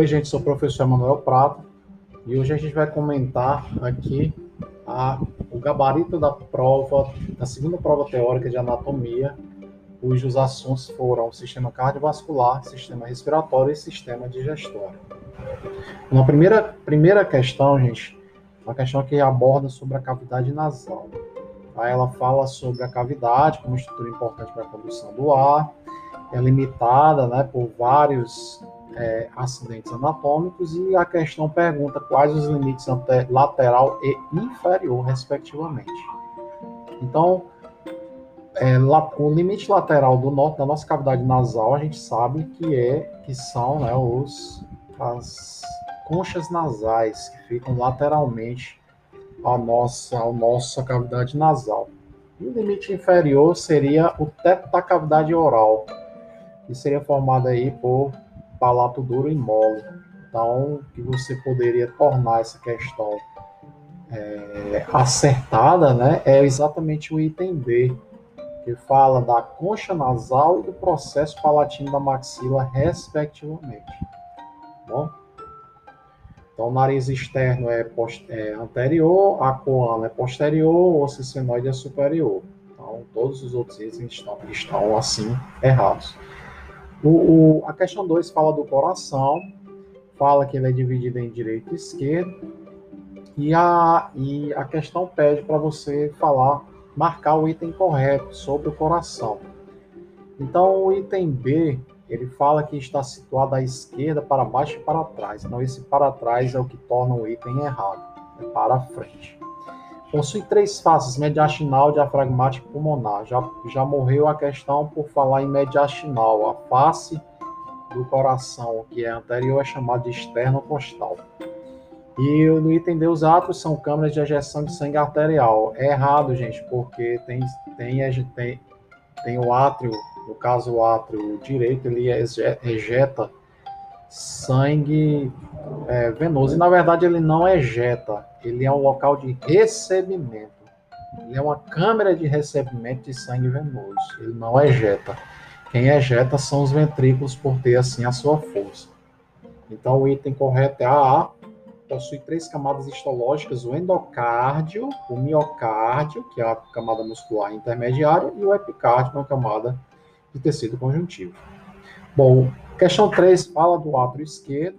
Oi, gente, sou o professor Manuel Prata e hoje a gente vai comentar aqui a, o gabarito da prova, da segunda prova teórica de anatomia, cujos assuntos foram sistema cardiovascular, sistema respiratório e sistema digestório. Na primeira, primeira questão, gente, uma questão que aborda sobre a cavidade nasal. Aí ela fala sobre a cavidade como estrutura importante para a condução do ar, é limitada né, por vários é, acidentes anatômicos e a questão pergunta quais os limites lateral e inferior, respectivamente. Então, é, o limite lateral do norte da nossa cavidade nasal a gente sabe que é que são né, os as conchas nasais que ficam lateralmente à nossa, à nossa cavidade nasal. E o limite inferior seria o teto da cavidade oral, que seria formado aí por palato duro e mole. Então, que você poderia tornar essa questão é, acertada, né, é exatamente o item B, que fala da concha nasal e do processo palatino da maxila, respectivamente. Bom? Então, o nariz externo é, é anterior, a coana é posterior, o cicenoide é superior. Então, todos os outros itens estão, estão assim errados. O, o, a questão 2 fala do coração, fala que ele é dividido em direito e esquerdo, e a, e a questão pede para você falar, marcar o item correto sobre o coração. Então, o item B, ele fala que está situado à esquerda, para baixo e para trás. Então, esse para trás é o que torna o item errado, é para frente. Possui três faces, mediastinal, diafragmático e pulmonar. Já, já morreu a questão por falar em mediastinal. A face do coração, que é anterior, é chamada de externo-costal. E no item D, os átrios são câmeras de ejeção de sangue arterial. É errado, gente, porque tem, tem, tem, tem o átrio, no caso o átrio direito, ele ejeta sangue é, venoso. E na verdade ele não ejeta, ele é um local de recebimento. Ele é uma câmera de recebimento de sangue venoso. Ele não ejeta. Quem ejeta são os ventrículos por ter assim a sua força. Então o item correto é a A. Possui três camadas histológicas: o endocárdio, o miocárdio, que é a camada muscular intermediária, e o epicárdio, uma camada de tecido conjuntivo. Bom, questão 3 fala do átrio esquerdo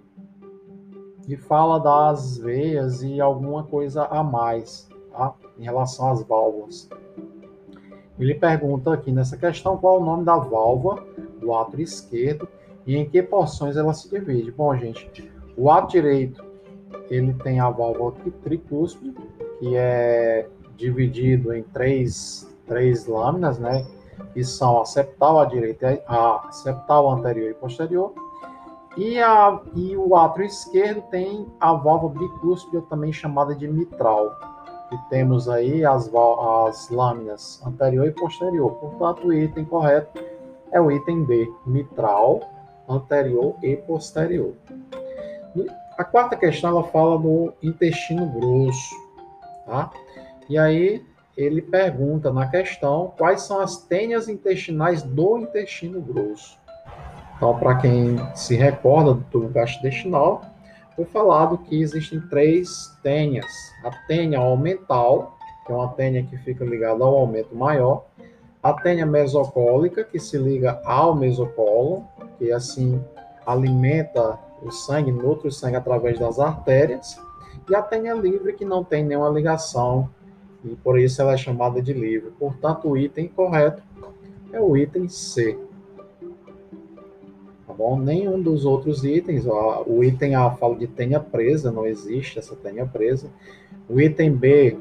e fala das veias e alguma coisa a mais tá? em relação às válvulas. Ele pergunta aqui nessa questão qual é o nome da válvula do átrio esquerdo e em que porções ela se divide. Bom, gente, o átrio direito ele tem a válvula tricúspide, que é dividido em três, três lâminas, né? Que são a septal à direita, a septal anterior e posterior, e, a, e o átrio esquerdo tem a válvula bicúspide, também chamada de mitral, que temos aí as, as lâminas anterior e posterior. Portanto, o item correto é o item D, mitral, anterior e posterior. A quarta questão ela fala do intestino grosso, tá? E aí ele pergunta na questão quais são as tênias intestinais do intestino grosso. Então, para quem se recorda do tubo gastrointestinal, foi falado que existem três tênias. A tênia aumental, que é uma tênia que fica ligada ao aumento maior. A tênia mesocólica, que se liga ao mesocolo, que assim alimenta o sangue, nutre o sangue através das artérias. E a tênia livre, que não tem nenhuma ligação, e por isso ela é chamada de livre. Portanto, o item correto é o item C tá bom? Nenhum dos outros itens, ó, o item A fala de tenha presa, não existe essa tenha presa. O item B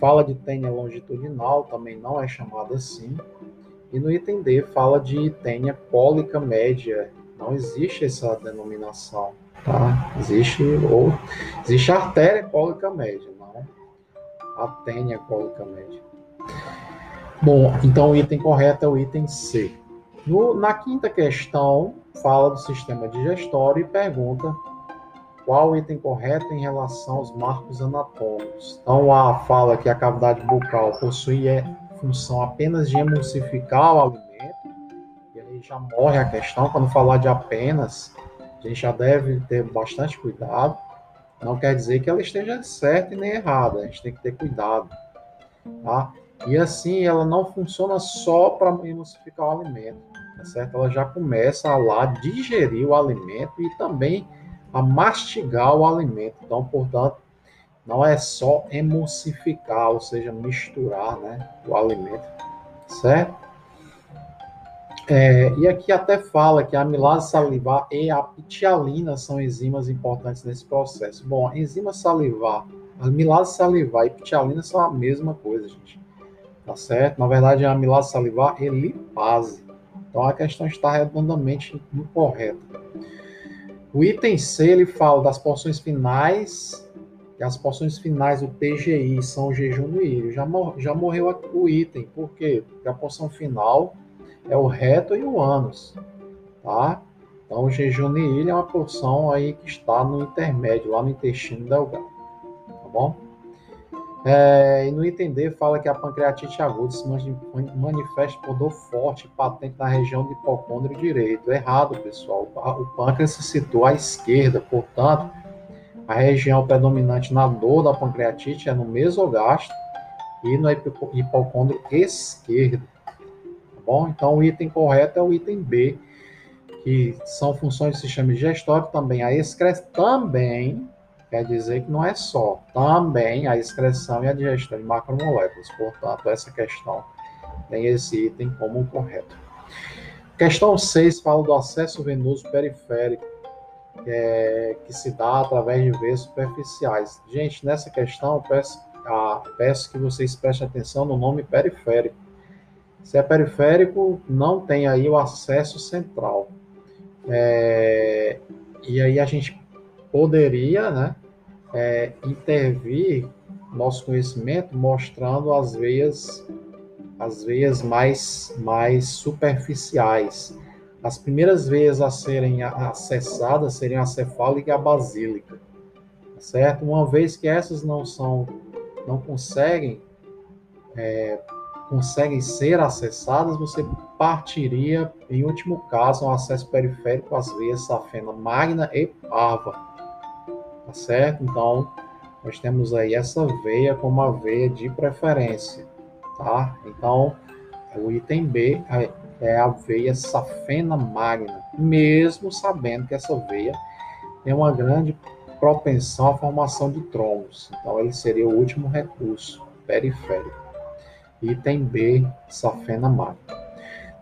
fala de tenha longitudinal, também não é chamado assim. E no item D fala de tenha cólica média, não existe essa denominação, tá? Existe ou existe artéria cólica média, não a tenha cólica média. Bom, então o item correto é o item C. No, na quinta questão, fala do sistema digestório e pergunta qual o item correto em relação aos marcos anatômicos. Então, A fala que a cavidade bucal possui é, função apenas de emulsificar o alimento, e aí já morre a questão, quando falar de apenas, A gente já deve ter bastante cuidado. Não quer dizer que ela esteja certa e nem errada. A gente tem que ter cuidado. Tá? E assim, ela não funciona só para emulsificar o alimento, tá certo? Ela já começa a lá digerir o alimento e também a mastigar o alimento. Então, portanto, não é só emulsificar, ou seja, misturar né, o alimento, certo? É, e aqui até fala que a amilase salivar e a pitialina são enzimas importantes nesse processo. Bom, a enzima salivar, a amilase salivar e pitialina são a mesma coisa, gente. Tá certo? Na verdade, a amilase salivar é lipase. Então a questão está redondamente incorreta. O item C ele fala das porções finais e as porções finais do PGI são o jejum do ilho. Já, mor já morreu o item, por quê? Porque a porção final é o reto e o ânus, tá? Então, o jejum ilha é uma porção aí que está no intermédio, lá no intestino delgado, tá bom? É, e no D fala que a pancreatite aguda se manifesta por dor forte patente na região do hipocôndrio direito. Errado, pessoal. O pâncreas se situa à esquerda, portanto, a região predominante na dor da pancreatite é no mesogastro e no hipocôndrio esquerdo. Bom? Então, o item correto é o item B, que são funções do sistema digestório, também a excreção, também quer dizer que não é só, também a excreção e a digestão de macromoléculas. Portanto, essa questão tem esse item como correto. Questão 6 fala do acesso venoso periférico é, que se dá através de veias superficiais. Gente, nessa questão, peço, ah, peço que vocês prestem atenção no nome periférico. Se é periférico, não tem aí o acesso central. É, e aí a gente poderia né, é, intervir nosso conhecimento mostrando as veias as veias mais, mais superficiais. As primeiras veias a serem acessadas seriam a cefálica e a basílica, tá certo? Uma vez que essas não são, não conseguem, é, conseguem ser acessadas, você partiria, em último caso, um acesso periférico às veias safena magna e parva, tá certo? Então, nós temos aí essa veia como a veia de preferência, tá? Então, o item B é a veia safena magna, mesmo sabendo que essa veia tem uma grande propensão à formação de trombos. Então, ele seria o último recurso periférico. Item B, safena magna.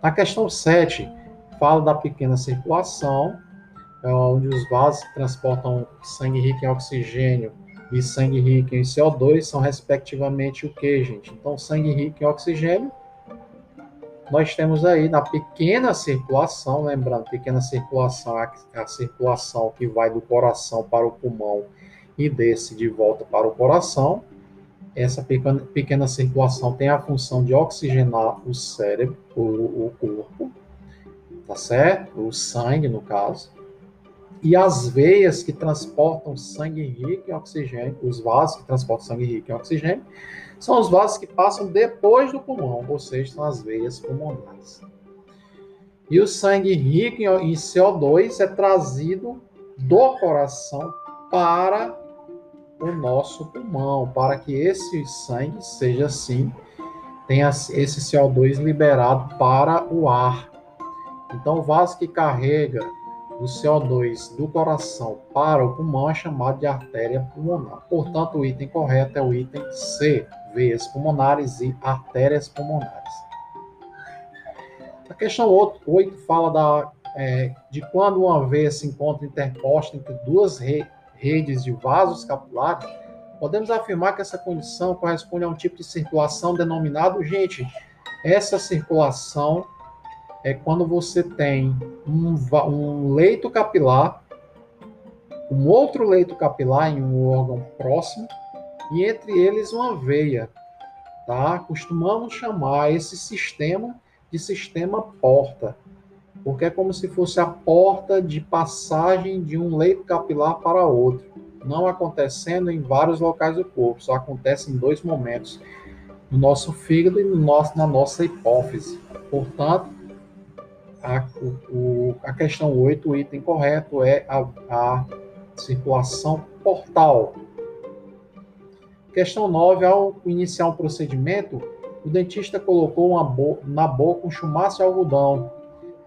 Na questão 7, fala da pequena circulação, é onde os vasos que transportam sangue rico em oxigênio e sangue rico em CO2 são respectivamente o que, gente? Então, sangue rico em oxigênio nós temos aí na pequena circulação, lembrando, pequena circulação é a circulação que vai do coração para o pulmão e desce de volta para o coração. Essa pequena, pequena circulação tem a função de oxigenar o cérebro, o, o corpo, tá certo? O sangue, no caso. E as veias que transportam sangue rico em oxigênio, os vasos que transportam sangue rico em oxigênio, são os vasos que passam depois do pulmão, ou seja, são as veias pulmonares. E o sangue rico em CO2 é trazido do coração para o nosso pulmão, para que esse sangue seja assim, tenha esse CO2 liberado para o ar. Então, o vaso que carrega o CO2 do coração para o pulmão é chamado de artéria pulmonar. Portanto, o item correto é o item C, veias pulmonares e artérias pulmonares. A questão 8 fala da, é, de quando uma veia se encontra interposta entre duas re, redes de vasos capilares, podemos afirmar que essa condição corresponde a um tipo de circulação denominado, gente, essa circulação é quando você tem um, um leito capilar, um outro leito capilar em um órgão próximo, e entre eles uma veia. Tá? Costumamos chamar esse sistema de sistema porta, porque é como se fosse a porta de passagem de um leito capilar para outro, não acontecendo em vários locais do corpo, só acontece em dois momentos, no nosso fígado e no nosso, na nossa hipófise. Portanto, a, o, a questão 8, o item correto é a, a circulação portal. Questão 9, ao iniciar um procedimento, o dentista colocou bo na boca um chumaço de algodão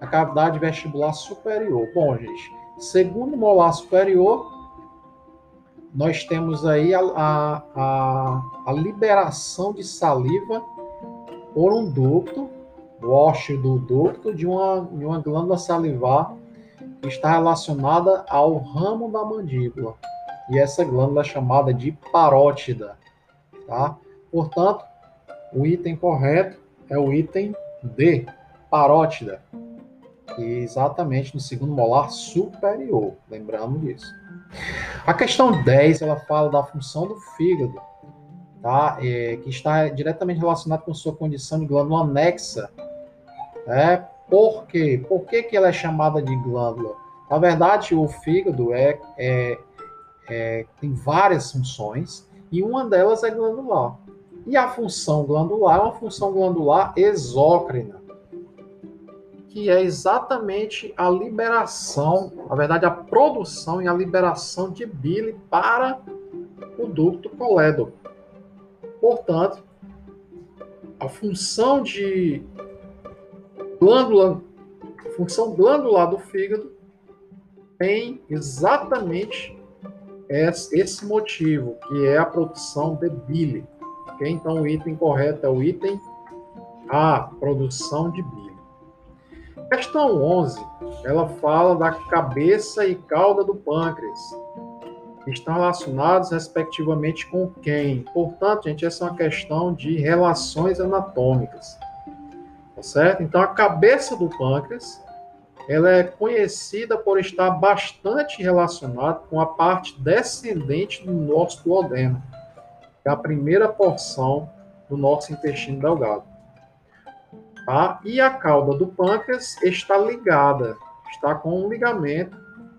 na cavidade vestibular superior. Bom, gente, segundo molar superior, nós temos aí a, a, a, a liberação de saliva por um ducto, wash do ducto de uma, de uma glândula salivar que está relacionada ao ramo da mandíbula. E essa glândula é chamada de parótida. Tá? Portanto, o item correto é o item D, parótida. Exatamente no segundo molar superior, lembrando disso. A questão 10, ela fala da função do fígado, tá? É, que está diretamente relacionado com sua condição de glândula anexa. É, por quê? Por que, que ela é chamada de glândula? Na verdade, o fígado é, é, é, tem várias funções e uma delas é glandular. E a função glandular é uma função glandular exócrina que é exatamente a liberação, na verdade, a produção e a liberação de bile para o ducto colédoco. Portanto, a função de glândula, função glandular do fígado tem exatamente esse motivo, que é a produção de bile. Okay? Então, o item correto é o item A, produção de bile. Questão 11, ela fala da cabeça e cauda do pâncreas. Estão relacionados respectivamente com quem? Portanto, gente, essa é uma questão de relações anatômicas. Tá certo? Então, a cabeça do pâncreas, ela é conhecida por estar bastante relacionada com a parte descendente do nosso duodeno, que é a primeira porção do nosso intestino delgado. Tá? E a cauda do pâncreas está ligada, está com um ligamento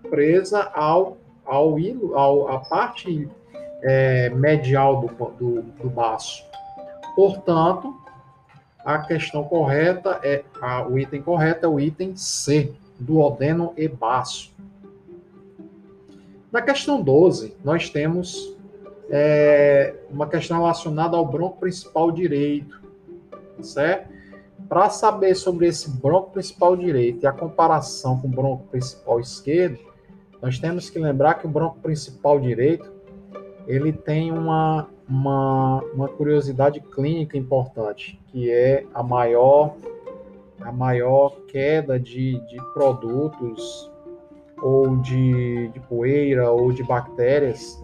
presa ao, ao hilo, ao, a parte é, medial do, do, do baço. Portanto, a questão correta é a, o item correto é o item C, do odeno e baço. Na questão 12, nós temos é, uma questão relacionada ao bronco principal direito, certo? Para saber sobre esse bronco principal direito e a comparação com o bronco principal esquerdo, nós temos que lembrar que o bronco principal direito ele tem uma, uma, uma curiosidade clínica importante, que é a maior a maior queda de, de produtos ou de, de poeira ou de bactérias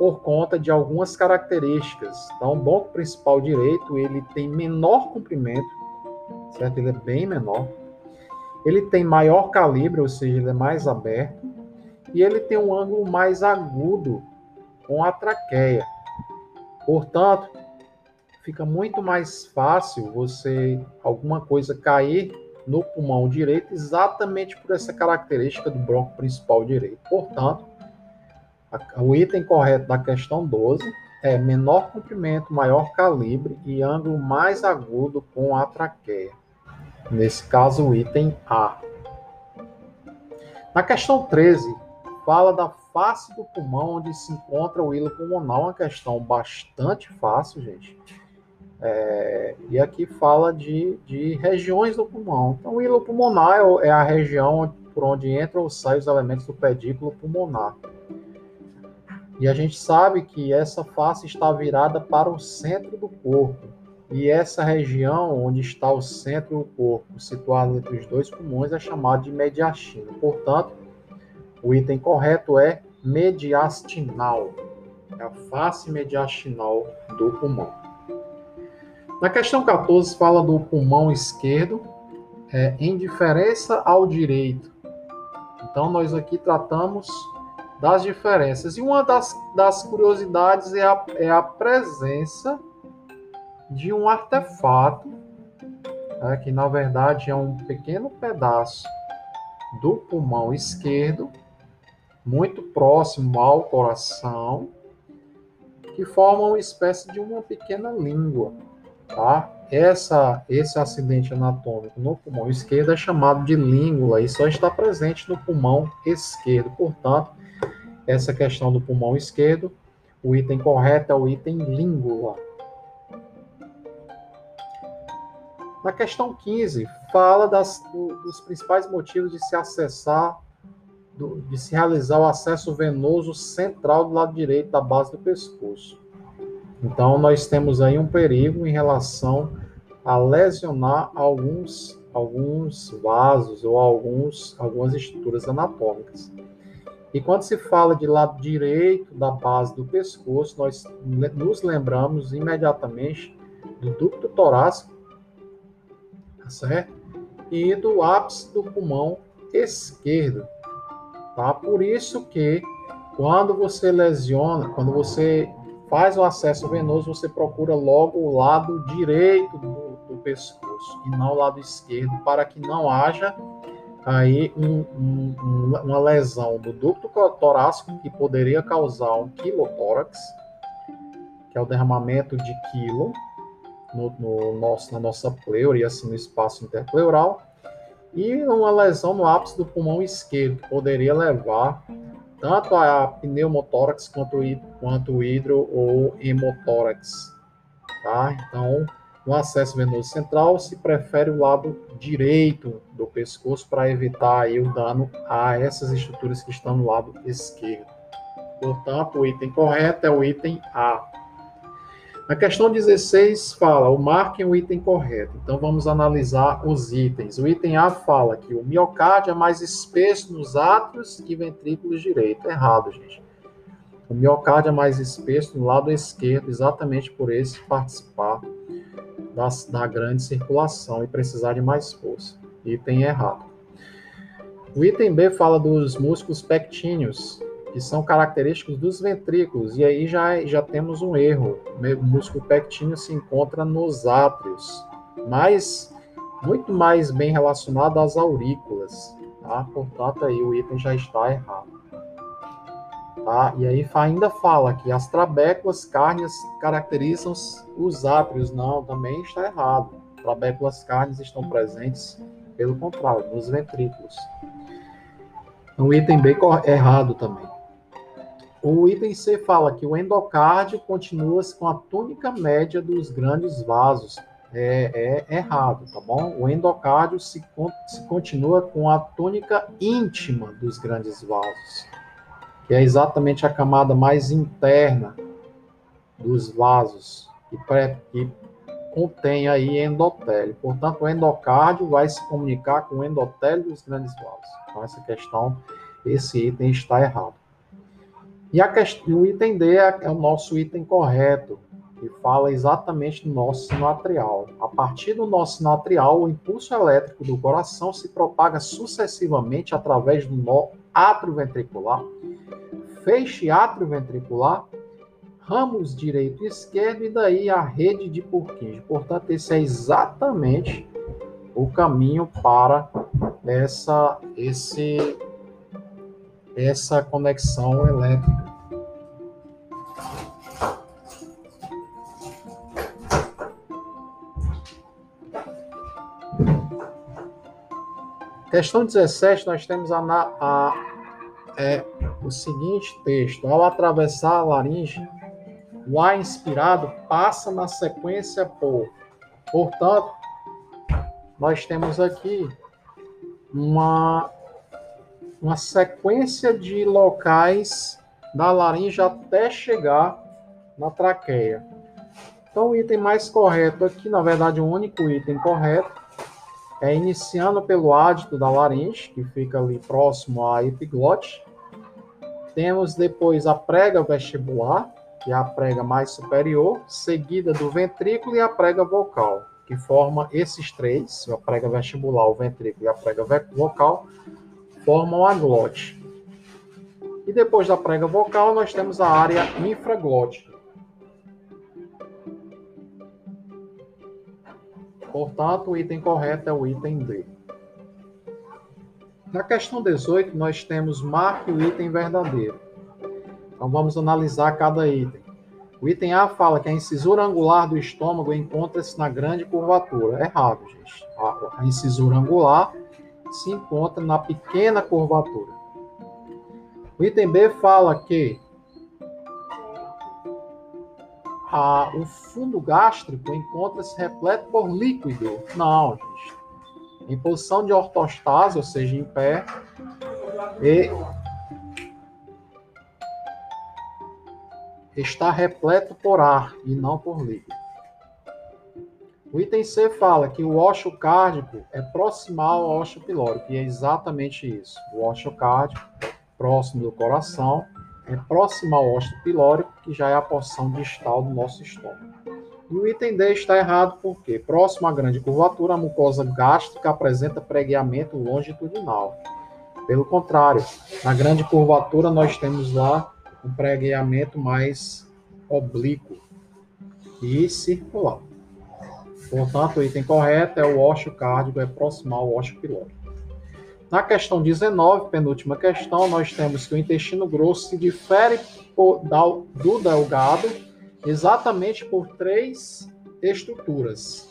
por conta de algumas características. Então, o banco principal direito ele tem menor comprimento, certo? Ele é bem menor. Ele tem maior calibre, ou seja, ele é mais aberto. E ele tem um ângulo mais agudo com a traqueia. Portanto, fica muito mais fácil você alguma coisa cair no pulmão direito exatamente por essa característica do bronco principal direito. Portanto, o item correto da questão 12 é menor comprimento, maior calibre e ângulo mais agudo com a traqueia. Nesse caso, o item A. Na questão 13, fala da face do pulmão onde se encontra o hilo pulmonar, uma questão bastante fácil, gente. É, e aqui fala de, de regiões do pulmão. Então, o hilo pulmonar é, é a região por onde entram ou saem os elementos do pedículo pulmonar. E a gente sabe que essa face está virada para o centro do corpo. E essa região onde está o centro do corpo, situado entre os dois pulmões, é chamada de mediastina. Portanto, o item correto é mediastinal. É a face mediastinal do pulmão. Na questão 14, fala do pulmão esquerdo é, em diferença ao direito. Então, nós aqui tratamos das diferenças. E uma das, das curiosidades é a, é a presença de um artefato, né, que na verdade é um pequeno pedaço do pulmão esquerdo, muito próximo ao coração, que forma uma espécie de uma pequena língua. Tá? essa, esse acidente anatômico no pulmão esquerdo é chamado de língula e só está presente no pulmão esquerdo. Portanto, essa questão do pulmão esquerdo, o item correto é o item língula. Na questão 15, fala das, do, dos principais motivos de se acessar, de se realizar o acesso venoso central do lado direito da base do pescoço. Então, nós temos aí um perigo em relação a lesionar alguns, alguns vasos ou alguns, algumas estruturas anatômicas. E quando se fala de lado direito da base do pescoço, nós nos lembramos imediatamente do ducto torácico, tá certo? E do ápice do pulmão esquerdo, tá? Por isso que quando você lesiona, quando você faz o acesso venoso, você procura logo o lado direito do, do pescoço e não o lado esquerdo, para que não haja aí um, um, uma lesão do ducto torácico que poderia causar um quilotórax, que é o derramamento de quilo no, no nosso, na nossa pleura e assim no espaço interpleural, e uma lesão no ápice do pulmão esquerdo, que poderia levar tanto a pneumotórax quanto, quanto o hidro ou hemotórax. Tá? Então, no acesso venoso central, se prefere o lado direito do pescoço para evitar aí o dano a essas estruturas que estão no lado esquerdo. Portanto, o item correto é o item A. Na questão 16 fala, o marquem o item correto. Então vamos analisar os itens. O item A fala que o miocárdio é mais espesso nos átrios e ventrículos direito. Errado, gente. O miocárdio é mais espesso no lado esquerdo, exatamente por esse participar das, da grande circulação e precisar de mais força. Item errado. O item B fala dos músculos pectíneos, que são característicos dos ventrículos, e aí já, já temos um erro. O músculo pectíneo se encontra nos átrios, mas muito mais bem relacionado às aurículas, tá? Portanto, aí o item já está errado. Tá? E aí ainda fala que as trabéculas cárneas caracterizam os átrios. Não, também está errado. Trabéculas cárneas estão presentes, pelo contrário, nos ventrículos. O item B errado também. O item C fala que o endocárdio continua com a túnica média dos grandes vasos. É, é errado, tá bom? O endocárdio se, se continua com a túnica íntima dos grandes vasos, que é exatamente a camada mais interna dos vasos, que, pré, que contém aí endotélio. Portanto, o endocárdio vai se comunicar com o endotélio dos grandes vasos. Então, essa questão, esse item está errado. E a questão, o item D é, é o nosso item correto, que fala exatamente do nosso sino atrial. A partir do nosso sino atrial, o impulso elétrico do coração se propaga sucessivamente através do nó atrioventricular, feixe atrioventricular, ramos direito e esquerdo, e daí a rede de Purkinje. Portanto, esse é exatamente o caminho para essa, esse essa conexão elétrica. Questão 17, nós temos a, a é, o seguinte texto: ao atravessar a laringe, o ar inspirado passa na sequência por. Portanto, nós temos aqui uma uma sequência de locais da laringe até chegar na traqueia. Então, o item mais correto aqui, na verdade, o único item correto, é iniciando pelo ádito da laringe, que fica ali próximo à epiglote. Temos depois a prega vestibular, que é a prega mais superior, seguida do ventrículo e a prega vocal, que forma esses três, a prega vestibular, o ventrículo e a prega vocal, formam a glote. E depois da prega vocal, nós temos a área infraglótica. Portanto, o item correto é o item D. Na questão 18, nós temos marque o item verdadeiro. Então, vamos analisar cada item. O item A fala que a incisura angular do estômago encontra-se na grande curvatura. Errado, gente. A incisura angular se encontra na pequena curvatura. O item B fala que a, o fundo gástrico encontra-se repleto por líquido. Não, gente. Em posição de ortostase, ou seja, em pé, e está repleto por ar e não por líquido. O item C fala que o ósseo cárdico é proximal ao ósseo pilórico, e é exatamente isso. O ósseo cárdico, próximo do coração, é próximo ao ósseo pilórico, que já é a porção distal do nosso estômago. E o item D está errado porque, próximo à grande curvatura, a mucosa gástrica apresenta pregueamento longitudinal. Pelo contrário, na grande curvatura nós temos lá um pregueamento mais oblíquo e circular. Portanto, o item correto é o ósseo cárdico, é proximal ao ósseo pilórico. Na questão 19, penúltima questão, nós temos que o intestino grosso se difere do delgado exatamente por três estruturas.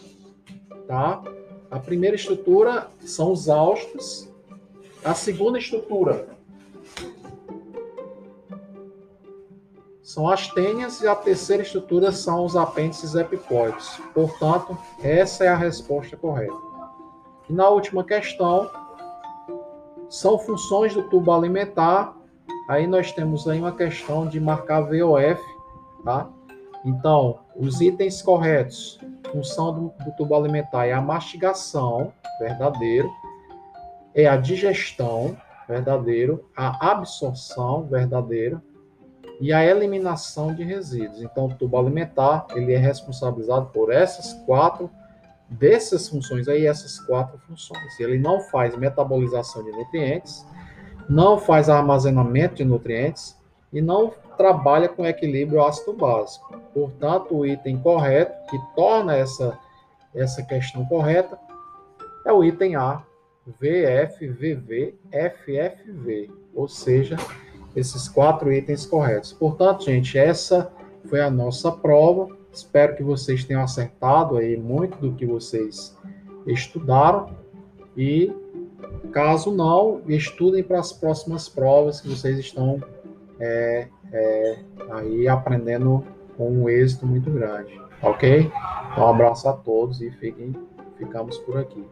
Tá? A primeira estrutura são os austos, a segunda estrutura são as tênias e a terceira estrutura são os apêndices epipóicos. Portanto, essa é a resposta correta. E na última questão, são funções do tubo alimentar. Aí nós temos aí uma questão de marcar VOF, tá? Então, os itens corretos, função do, do tubo alimentar é a mastigação, verdadeiro, é a digestão, verdadeiro, a absorção, verdadeiro, e a eliminação de resíduos. Então, o tubo alimentar ele é responsabilizado por essas quatro dessas funções aí, essas quatro funções. Ele não faz metabolização de nutrientes, não faz armazenamento de nutrientes e não trabalha com equilíbrio ácido básico. Portanto, o item correto que torna essa essa questão correta é o item A, VFVV, FFV, ou seja, esses quatro itens corretos. Portanto, gente, essa foi a nossa prova. Espero que vocês tenham acertado aí muito do que vocês estudaram e caso não, estudem para as próximas provas que vocês estão é, é, aí aprendendo com um êxito muito grande, ok? Então, um abraço a todos e fiquem, ficamos por aqui.